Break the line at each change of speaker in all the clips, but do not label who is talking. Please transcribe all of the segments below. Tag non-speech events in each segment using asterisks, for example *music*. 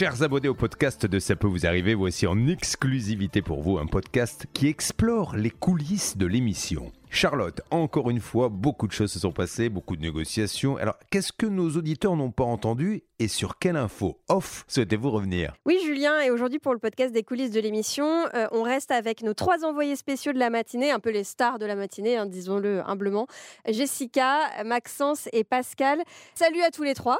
Chers abonnés au podcast de Ça peut vous arriver, voici en exclusivité pour vous un podcast qui explore les coulisses de l'émission. Charlotte, encore une fois, beaucoup de choses se sont passées, beaucoup de négociations. Alors, qu'est-ce que nos auditeurs n'ont pas entendu et sur quelle info off souhaitez-vous revenir?
Oui, Julien, et aujourd'hui pour le podcast des coulisses de l'émission, euh, on reste avec nos trois envoyés spéciaux de la matinée, un peu les stars de la matinée, hein, disons-le humblement. Jessica, Maxence et Pascal. Salut à tous les trois.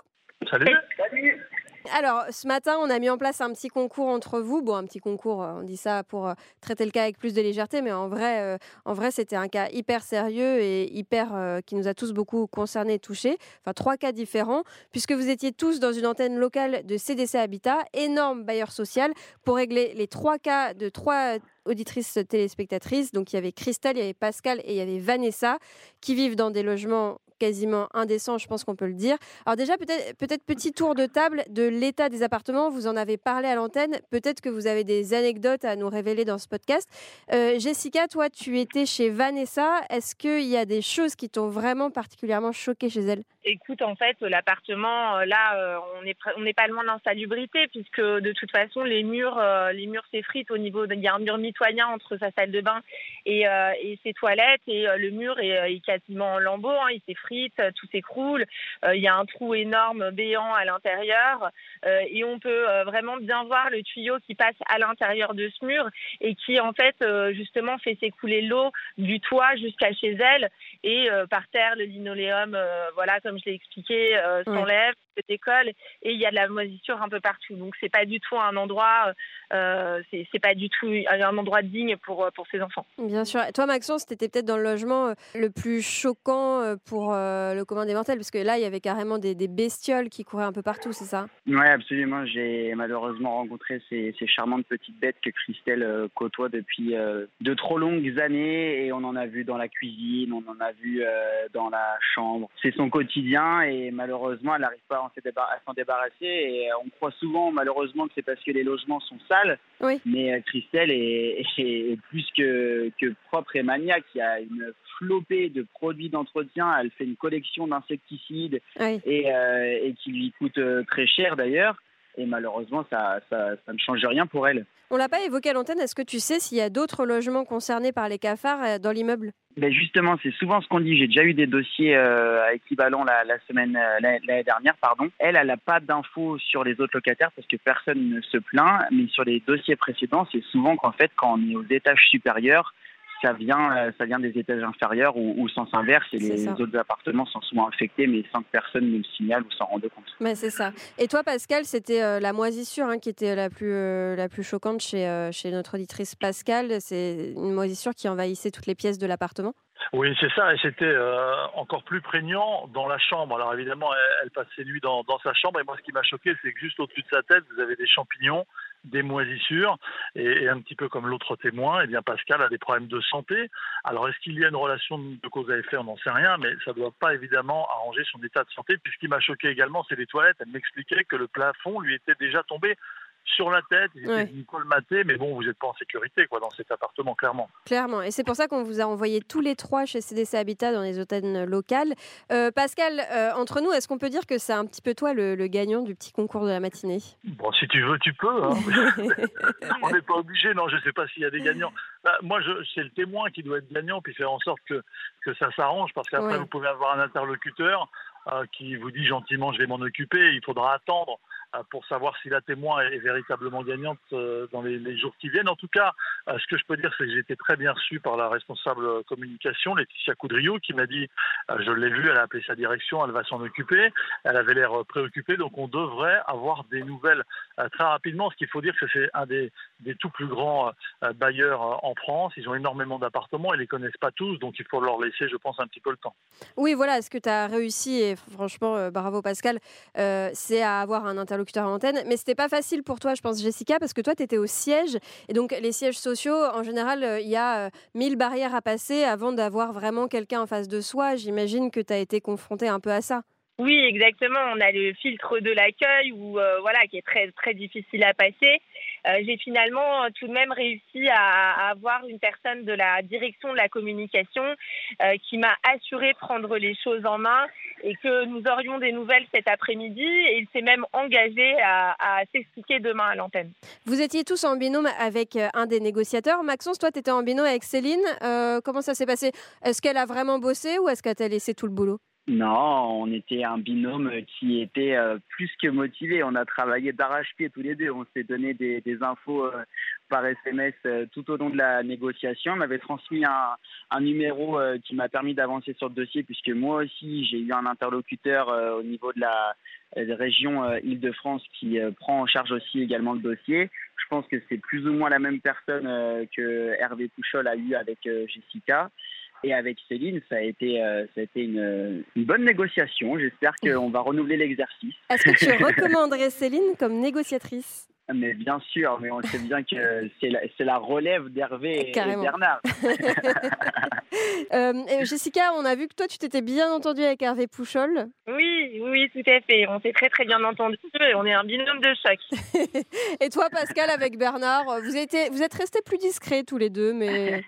Salut. Salut.
Alors, ce matin, on a mis en place un petit concours entre vous. Bon, un petit concours, euh, on dit ça pour euh, traiter le cas avec plus de légèreté, mais en vrai, euh, en vrai c'était un cas hyper sérieux et hyper qui nous a tous beaucoup concernés et touchés. Enfin, trois cas différents, puisque vous étiez tous dans une antenne locale de CDC Habitat, énorme bailleur social, pour régler les trois cas de trois auditrices téléspectatrices. Donc, il y avait Christelle, il y avait Pascal et il y avait Vanessa, qui vivent dans des logements quasiment indécent, je pense qu'on peut le dire. Alors déjà, peut-être peut petit tour de table de l'état des appartements. Vous en avez parlé à l'antenne. Peut-être que vous avez des anecdotes à nous révéler dans ce podcast. Euh, Jessica, toi, tu étais chez Vanessa. Est-ce qu'il y a des choses qui t'ont vraiment particulièrement choqué chez elle?
Écoute, en fait, l'appartement, euh, là, euh, on n'est on n'est pas loin d'insalubrité puisque de toute façon, les murs, les murs s'effritent au niveau. Il y a un mur mitoyen entre sa salle de bain et, et ses toilettes et le mur est, quasiment en lambeaux. Hein, il s'effrite euh, tout s'écroule. Euh, il y a un trou énorme, béant à l'intérieur, euh, et on peut vraiment bien voir le tuyau qui passe à l'intérieur de ce mur et qui en fait justement fait s'écouler l'eau du toit jusqu'à chez elle et par terre le linoléum, voilà comme je l'ai expliqué, s'enlève école et il y a de la moisissure un peu partout. Donc c'est pas du tout un endroit, euh, c'est pas du tout un endroit digne pour pour ces enfants.
Bien sûr. Et toi Maxence, c'était peut-être dans le logement euh, le plus choquant euh, pour euh, le commun des mortels parce que là il y avait carrément des, des bestioles qui couraient un peu partout, c'est ça?
Oui, absolument. J'ai malheureusement rencontré ces, ces, charmantes petites bêtes que Christelle côtoie depuis de trop longues années et on en a vu dans la cuisine, on en a vu dans la chambre. C'est son quotidien et malheureusement elle n'arrive pas à s'en débarrasser. Et euh, on croit souvent, malheureusement, que c'est parce que les logements sont sales. Mais euh, Christelle est, plus que, que propre et maniaque. Il y a une flopée de produits d'entretien. Elle fait une collection d'insecticides et, euh, et, qui lui coûte très cher d'ailleurs. Et malheureusement, ça, ça, ça, ne change rien pour elle.
On l'a pas évoqué à l'antenne. Est-ce que tu sais s'il y a d'autres logements concernés par les cafards dans l'immeuble?
Ben justement, c'est souvent ce qu'on dit. J'ai déjà eu des dossiers euh, équivalents la, la semaine euh, l'année dernière, pardon. Elle, elle n'a pas d'infos sur les autres locataires parce que personne ne se plaint. Mais sur les dossiers précédents, c'est souvent qu'en fait, quand on est aux étages supérieurs, ça vient, euh, ça vient des étages inférieurs ou, ou sens inverse et les autres appartements sont souvent infectés, mais sans que personne ne le signale ou s'en rende compte.
Mais c'est ça. Et toi, Pascal, c'était euh, la moisissure hein, qui était la plus, euh, la plus choquante chez, chez notre auditrice Pascal. C'est une moisissure qui envahissait toutes les pièces de l'appartement
oui, c'est ça, et c'était encore plus prégnant dans la chambre. Alors évidemment, elle, elle passait nuit dans, dans, sa chambre, et moi ce qui m'a choqué, c'est que juste au-dessus de sa tête, vous avez des champignons des moisissures et, un petit peu comme l'autre témoin, eh bien Pascal a des problèmes de santé. Alors est-ce qu'il y a une relation de cause à effet? On n'en sait rien, mais ça ne doit pas évidemment arranger son état de santé. Puis ce qui m'a choqué également, c'est les toilettes. Elle m'expliquait que le plafond lui était déjà tombé sur la tête, il était une colmaté, mais bon, vous n'êtes pas en sécurité quoi, dans cet appartement, clairement.
Clairement, et c'est pour ça qu'on vous a envoyé tous les trois chez CDC Habitat dans les hôtels locales. Euh, Pascal, euh, entre nous, est-ce qu'on peut dire que c'est un petit peu toi le, gagnant du petit concours de la matinée?
Bon, si tu veux, tu peux. Hein. *laughs* On n'est pas obligé, non, je ne sais pas s'il y a des gagnants. Bah, moi, c'est le témoin qui doit être gagnant, puis faire en sorte que, que ça s'arrange, parce qu'après, vous pouvez avoir un interlocuteur euh, qui vous dit gentiment, je vais m'en occuper, il faudra attendre pour savoir si la témoin est véritablement gagnante euh, dans les, jours qui viennent. En tout cas, euh, ce que je peux dire, c'est que j'ai été très bien reçu par la responsable communication, Laetitia Coudriot, qui m'a dit, je l'ai vu, elle a appelé sa direction, elle va s'en occuper. Elle avait l'air préoccupée, donc on devrait avoir des nouvelles très rapidement. Ce qu'il faut dire, que c'est un des, des, tout plus grands bailleurs en France. Ils ont énormément d'appartements, ils les connaissent pas tous, donc il faut leur laisser, je pense, un petit peu le temps.
Oui, voilà, ce que tu as réussi, et franchement, bravo Pascal, c'est à avoir un interlocuteur à antenne. Mais c'était pas facile pour toi, je pense, Jessica, parce que toi, tu étais au siège. Et donc, les sièges sociaux, en général, euh, il y a euh, mille barrières à passer avant d'avoir vraiment quelqu'un en face de soi. J'imagine que tu as été confronté un peu à ça.
Oui, exactement. On a le filtre de l'accueil ou voilà qui est très très difficile à passer. Euh, j'ai finalement euh, tout de même réussi à, avoir une personne de la direction de la communication euh, qui m'a assuré prendre les choses en main et que nous aurions des nouvelles cet après-midi. Et il s'est même engagé à, s'expliquer demain à l'antenne.
Vous étiez tous en binôme avec un des négociateurs. Maxence, toi, tu étais en binôme avec Céline. comment ça s'est passé? Est-ce qu'elle a vraiment bossé ou est-ce qu'elle t'a laissé tout le boulot?
Non, on était un binôme qui était euh, plus que motivé. On a travaillé d'arrache-pied tous les deux. On s'est donné des, infos euh, par SMS euh, tout au long de la négociation. On m'avait transmis un, numéro qui m'a permis d'avancer sur le dossier puisque moi aussi j'ai eu un interlocuteur au niveau de la région Île-de-France qui prend en charge aussi également le dossier. Je pense que c'est plus ou moins la même personne que Hervé Pouchol a eu avec Jessica. Et avec Céline, ça a été, euh, ça a été une, une bonne négociation. J'espère qu'on va renouveler l'exercice.
Est-ce que tu *laughs* recommanderais Céline comme négociatrice?
Mais bien sûr, mais on sait bien que c'est la, la, relève d'Hervé et, Bernard. *laughs*
Euh, Jessica, on a vu que toi, tu t'étais bien entendu avec Hervé Pouchol.
Oui, oui, tout à fait. On s'est très très bien entendu et on est un binôme de choc. *laughs*
et toi, Pascal, avec Bernard, vous, êtes, vous êtes restés plus discrets tous les deux, mais...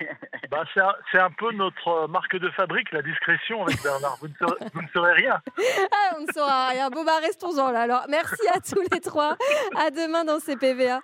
Bah, c'est un, peu notre marque de fabrique, la discrétion avec Bernard. Vous ne saurez, vous ne saurez rien. *laughs*
Ah, on ne saura rien. Bon, bah, restons-en là. Alors, merci à tous les trois. À demain dans CPVA.